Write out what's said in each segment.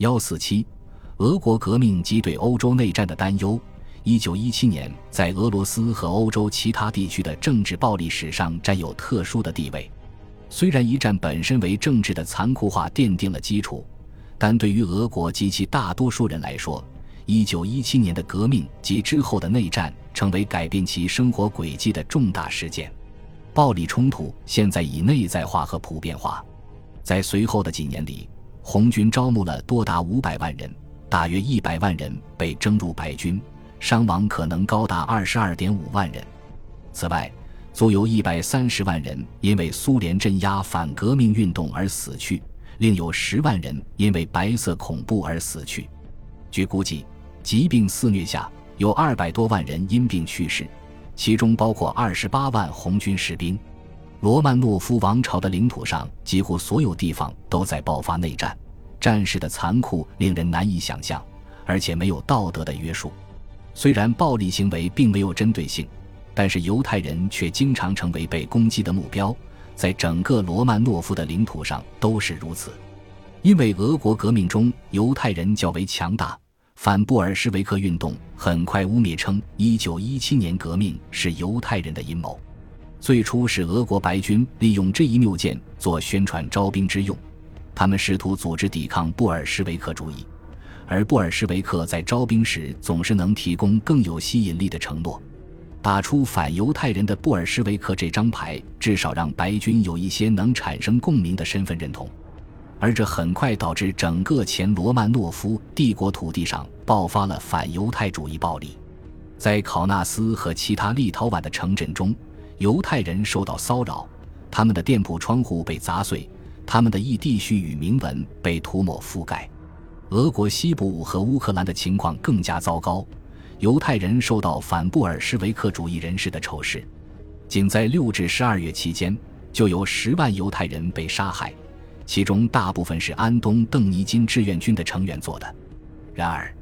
幺四七，俄国革命及对欧洲内战的担忧。一九一七年在俄罗斯和欧洲其他地区的政治暴力史上占有特殊的地位。虽然一战本身为政治的残酷化奠定了基础，但对于俄国及其大多数人来说，一九一七年的革命及之后的内战成为改变其生活轨迹的重大事件。暴力冲突现在已内在化和普遍化。在随后的几年里，红军招募了多达五百万人，大约一百万人被征入白军。伤亡可能高达二十二点五万人。此外，足有一百三十万人因为苏联镇压反革命运动而死去，另有十万人因为白色恐怖而死去。据估计，疾病肆虐下有二百多万人因病去世，其中包括二十八万红军士兵。罗曼诺夫王朝的领土上几乎所有地方都在爆发内战，战事的残酷令人难以想象，而且没有道德的约束。虽然暴力行为并没有针对性，但是犹太人却经常成为被攻击的目标，在整个罗曼诺夫的领土上都是如此。因为俄国革命中犹太人较为强大，反布尔什维克运动很快污蔑称1917年革命是犹太人的阴谋。最初是俄国白军利用这一谬见做宣传招兵之用，他们试图组织抵抗布尔什维克主义。而布尔什维克在招兵时总是能提供更有吸引力的承诺，打出反犹太人的布尔什维克这张牌，至少让白军有一些能产生共鸣的身份认同，而这很快导致整个前罗曼诺夫帝国土地上爆发了反犹太主义暴力，在考纳斯和其他立陶宛的城镇中，犹太人受到骚扰，他们的店铺窗户被砸碎，他们的异地序与铭文被涂抹覆盖。俄国西部和乌克兰的情况更加糟糕，犹太人受到反布尔什维克主义人士的仇视。仅在六至十二月期间，就有十万犹太人被杀害，其中大部分是安东·邓尼金志愿军的成员做的。然而，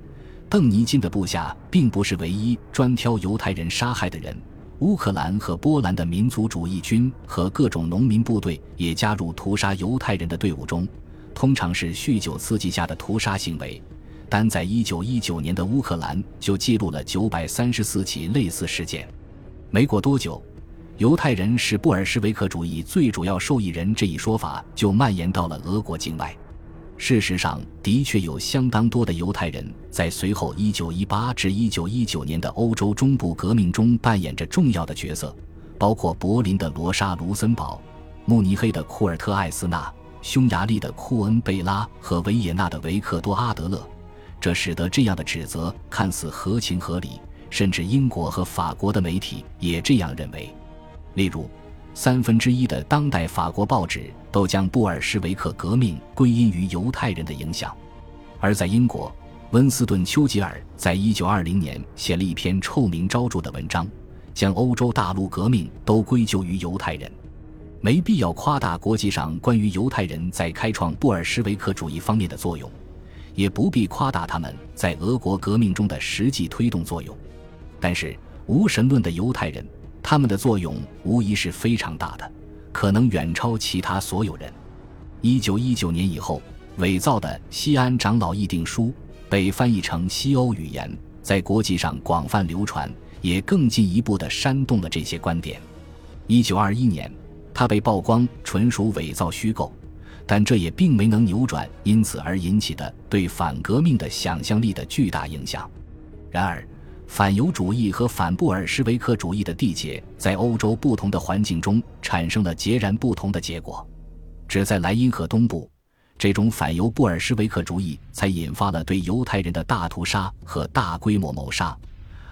邓尼金的部下并不是唯一专挑犹太人杀害的人，乌克兰和波兰的民族主义军和各种农民部队也加入屠杀犹太人的队伍中。通常是酗酒刺激下的屠杀行为，单在一九一九年的乌克兰就记录了九百三十四起类似事件。没过多久，犹太人是布尔什维克主义最主要受益人这一说法就蔓延到了俄国境外。事实上，的确有相当多的犹太人在随后一九一八至一九一九年的欧洲中部革命中扮演着重要的角色，包括柏林的罗莎·卢森堡、慕尼黑的库尔特·艾斯纳。匈牙利的库恩贝拉和维也纳的维克多阿德勒，这使得这样的指责看似合情合理，甚至英国和法国的媒体也这样认为。例如，三分之一的当代法国报纸都将布尔什维克革命归因于犹太人的影响，而在英国，温斯顿·丘吉尔在一九二零年写了一篇臭名昭著的文章，将欧洲大陆革命都归咎于犹太人。没必要夸大国际上关于犹太人在开创布尔什维克主义方面的作用，也不必夸大他们在俄国革命中的实际推动作用。但是，无神论的犹太人，他们的作用无疑是非常大的，可能远超其他所有人。一九一九年以后，伪造的西安长老议定书被翻译成西欧语言，在国际上广泛流传，也更进一步的煽动了这些观点。一九二一年。他被曝光纯属伪造虚构，但这也并没能扭转因此而引起的对反革命的想象力的巨大影响。然而，反犹主义和反布尔什维克主义的缔结在欧洲不同的环境中产生了截然不同的结果。只在莱茵河东部，这种反犹布尔什维克主义才引发了对犹太人的大屠杀和大规模谋杀。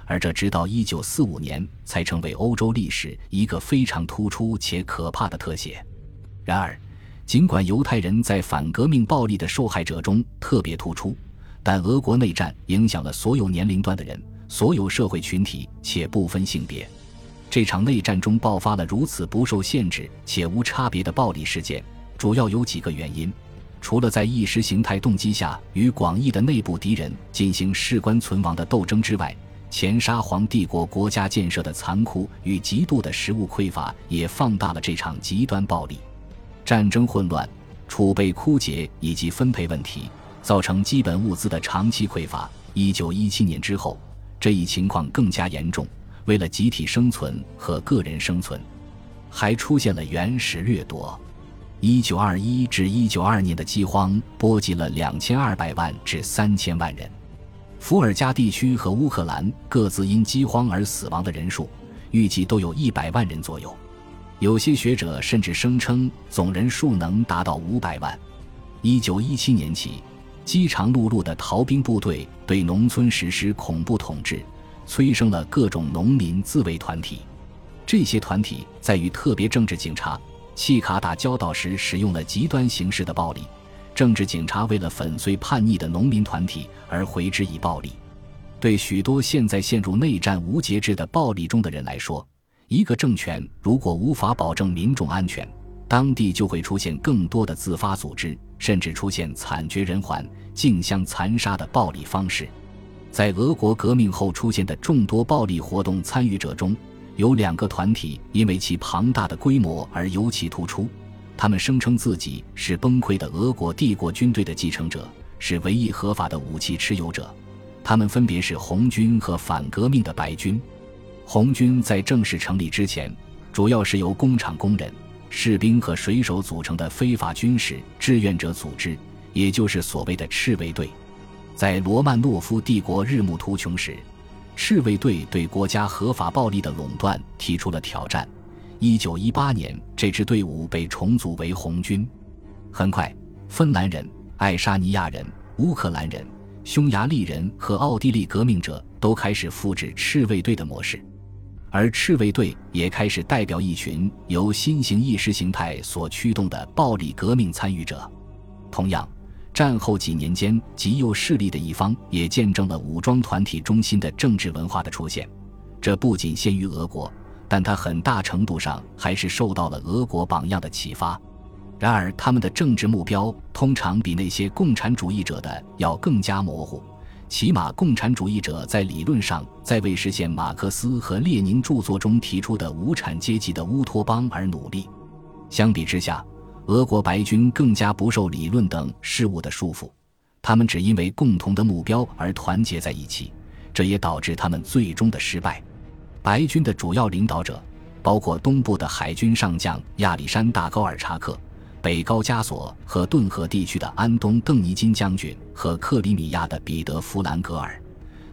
而这直到一九四五年才成为欧洲历史一个非常突出且可怕的特写。然而，尽管犹太人在反革命暴力的受害者中特别突出，但俄国内战影响了所有年龄段的人、所有社会群体，且不分性别。这场内战中爆发了如此不受限制且无差别的暴力事件，主要有几个原因：除了在意识形态动机下与广义的内部敌人进行事关存亡的斗争之外。前沙皇帝国国家建设的残酷与极度的食物匮乏也放大了这场极端暴力。战争混乱、储备枯竭以及分配问题，造成基本物资的长期匮乏。一九一七年之后，这一情况更加严重。为了集体生存和个人生存，还出现了原始掠夺。一九二一至一九二年的饥荒波及了两千二百万至三千万人。伏尔加地区和乌克兰各自因饥荒而死亡的人数，预计都有一百万人左右。有些学者甚至声称总人数能达到五百万。一九一七年起，饥肠辘辘的逃兵部队对农村实施恐怖统治，催生了各种农民自卫团体。这些团体在与特别政治警察契卡打交道时，使用了极端形式的暴力。政治警察为了粉碎叛逆的农民团体而回之以暴力。对许多现在陷入内战无节制的暴力中的人来说，一个政权如果无法保证民众安全，当地就会出现更多的自发组织，甚至出现惨绝人寰、竞相残杀的暴力方式。在俄国革命后出现的众多暴力活动参与者中，有两个团体因为其庞大的规模而尤其突出。他们声称自己是崩溃的俄国帝国军队的继承者，是唯一合法的武器持有者。他们分别是红军和反革命的白军。红军在正式成立之前，主要是由工厂工人、士兵和水手组成的非法军事志愿者组织，也就是所谓的赤卫队。在罗曼诺夫帝国日暮途穷时，赤卫队对国家合法暴力的垄断提出了挑战。一九一八年，这支队伍被重组为红军。很快，芬兰人、爱沙尼亚人、乌克兰人、匈牙利人和奥地利革命者都开始复制赤卫队的模式，而赤卫队也开始代表一群由新型意识形态所驱动的暴力革命参与者。同样，战后几年间，极右势力的一方也见证了武装团体中心的政治文化的出现。这不仅限于俄国。但它很大程度上还是受到了俄国榜样的启发。然而，他们的政治目标通常比那些共产主义者的要更加模糊。起码，共产主义者在理论上在为实现马克思和列宁著作中提出的无产阶级的乌托邦而努力。相比之下，俄国白军更加不受理论等事物的束缚，他们只因为共同的目标而团结在一起，这也导致他们最终的失败。白军的主要领导者，包括东部的海军上将亚历山大·高尔察克、北高加索和顿河地区的安东·邓尼金将军和克里米亚的彼得·弗兰格尔。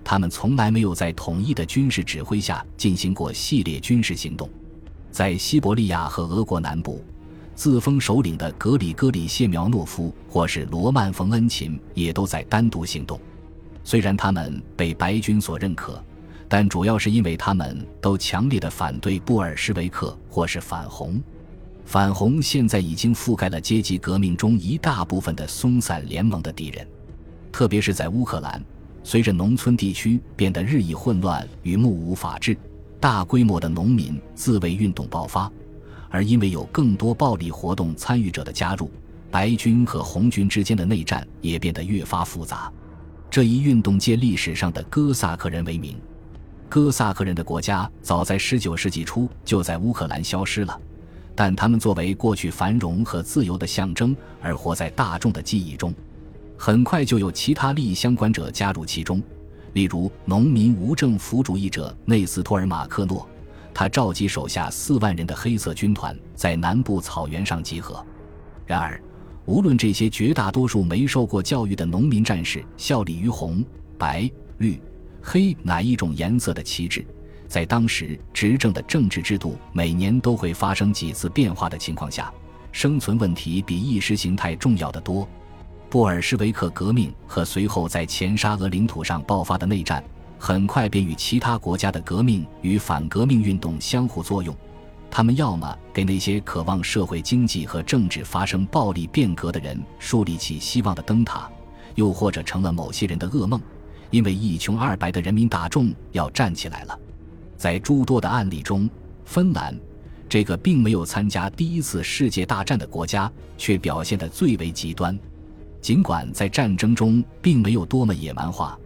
他们从来没有在统一的军事指挥下进行过系列军事行动。在西伯利亚和俄国南部，自封首领的格里戈里·谢苗诺夫或是罗曼·冯恩琴也都在单独行动。虽然他们被白军所认可。但主要是因为他们都强烈的反对布尔什维克或是反红，反红现在已经覆盖了阶级革命中一大部分的松散联盟的敌人，特别是在乌克兰，随着农村地区变得日益混乱与目无法治，大规模的农民自卫运动爆发，而因为有更多暴力活动参与者的加入，白军和红军之间的内战也变得越发复杂。这一运动借历史上的哥萨克人为名。哥萨克人的国家早在19世纪初就在乌克兰消失了，但他们作为过去繁荣和自由的象征而活在大众的记忆中。很快就有其他利益相关者加入其中，例如农民无政府主义者内斯托尔马克诺，他召集手下四万人的黑色军团在南部草原上集合。然而，无论这些绝大多数没受过教育的农民战士效力于红、白、绿。黑哪一种颜色的旗帜，在当时执政的政治制度每年都会发生几次变化的情况下，生存问题比意识形态重要的多。布尔什维克革命和随后在前沙俄领土上爆发的内战，很快便与其他国家的革命与反革命运动相互作用。他们要么给那些渴望社会经济和政治发生暴力变革的人树立起希望的灯塔，又或者成了某些人的噩梦。因为一穷二白的人民大众要站起来了，在诸多的案例中，芬兰这个并没有参加第一次世界大战的国家却表现得最为极端。尽管在战争中并没有多么野蛮化，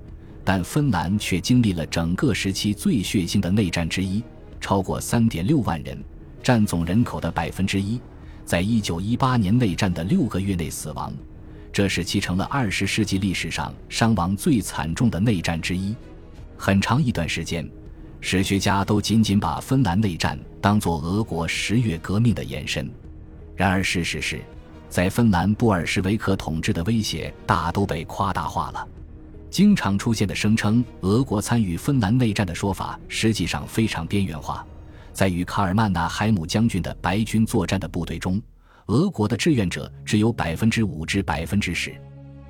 但芬兰却经历了整个时期最血腥的内战之一，超过三点六万人，占总人口的百分之一，在一九一八年内战的六个月内死亡。这使其成了二十世纪历史上伤亡最惨重的内战之一。很长一段时间，史学家都仅仅把芬兰内战当作俄国十月革命的延伸。然而，事实是，在芬兰布尔什维克统治的威胁大都被夸大化了。经常出现的声称俄国参与芬兰内战的说法，实际上非常边缘化。在与卡尔曼纳海姆将军的白军作战的部队中，俄国的志愿者只有百分之五至百分之十。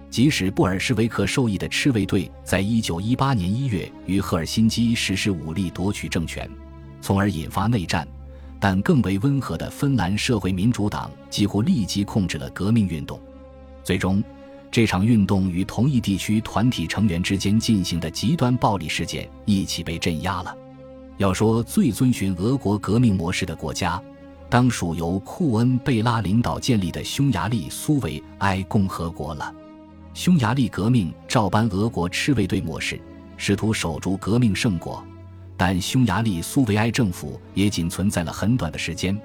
即使布尔什维克受益的赤卫队在一九一八年一月于赫尔辛基实施武力夺取政权，从而引发内战。但更为温和的芬兰社会民主党几乎立即控制了革命运动，最终，这场运动与同一地区团体成员之间进行的极端暴力事件一起被镇压了。要说最遵循俄国革命模式的国家，当属由库恩贝拉领导建立的匈牙利苏维埃共和国了。匈牙利革命照搬俄国赤卫队模式，试图守住革命圣果。但匈牙利苏维埃政府也仅存在了很短的时间，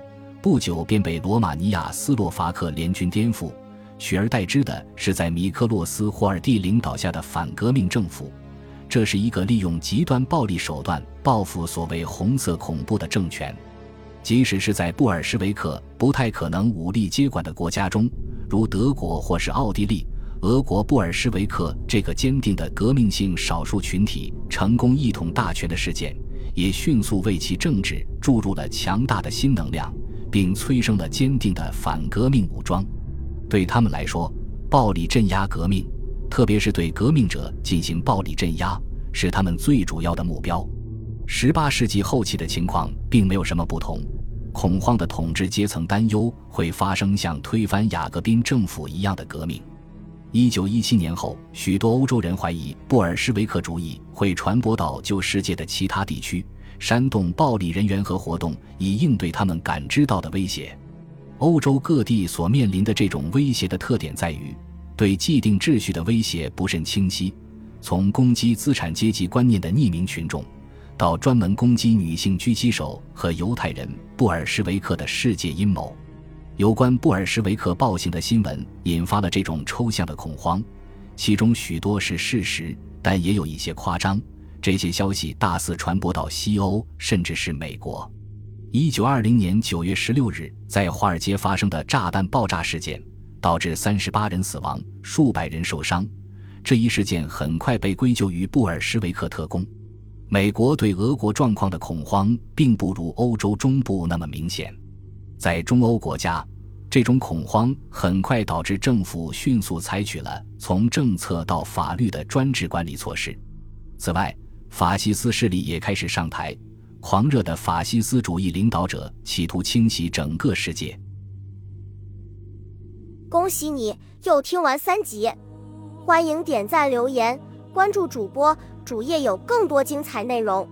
不久便被罗马尼亚斯洛伐克联军颠覆，取而代之的是在米克洛斯霍尔蒂领导下的反革命政府。这是一个利用极端暴力手段报复所谓“红色恐怖”的政权。即使是在布尔什维克不太可能武力接管的国家中，如德国或是奥地利。俄国布尔什维克这个坚定的革命性少数群体成功一统大权的事件，也迅速为其政治注入了强大的新能量，并催生了坚定的反革命武装。对他们来说，暴力镇压革命，特别是对革命者进行暴力镇压，是他们最主要的目标。十八世纪后期的情况并没有什么不同，恐慌的统治阶层担忧会发生像推翻雅各宾政府一样的革命。一九一七年后，许多欧洲人怀疑布尔什维克主义会传播到旧世界的其他地区，煽动暴力人员和活动，以应对他们感知到的威胁。欧洲各地所面临的这种威胁的特点在于，对既定秩序的威胁不甚清晰，从攻击资产阶级观念的匿名群众，到专门攻击女性狙击手和犹太人，布尔什维克的世界阴谋。有关布尔什维克暴行的新闻引发了这种抽象的恐慌，其中许多是事实，但也有一些夸张。这些消息大肆传播到西欧，甚至是美国。一九二零年九月十六日，在华尔街发生的炸弹爆炸事件，导致三十八人死亡，数百人受伤。这一事件很快被归咎于布尔什维克特工。美国对俄国状况的恐慌，并不如欧洲中部那么明显。在中欧国家，这种恐慌很快导致政府迅速采取了从政策到法律的专制管理措施。此外，法西斯势力也开始上台，狂热的法西斯主义领导者企图清洗整个世界。恭喜你又听完三集，欢迎点赞、留言、关注主播，主页有更多精彩内容。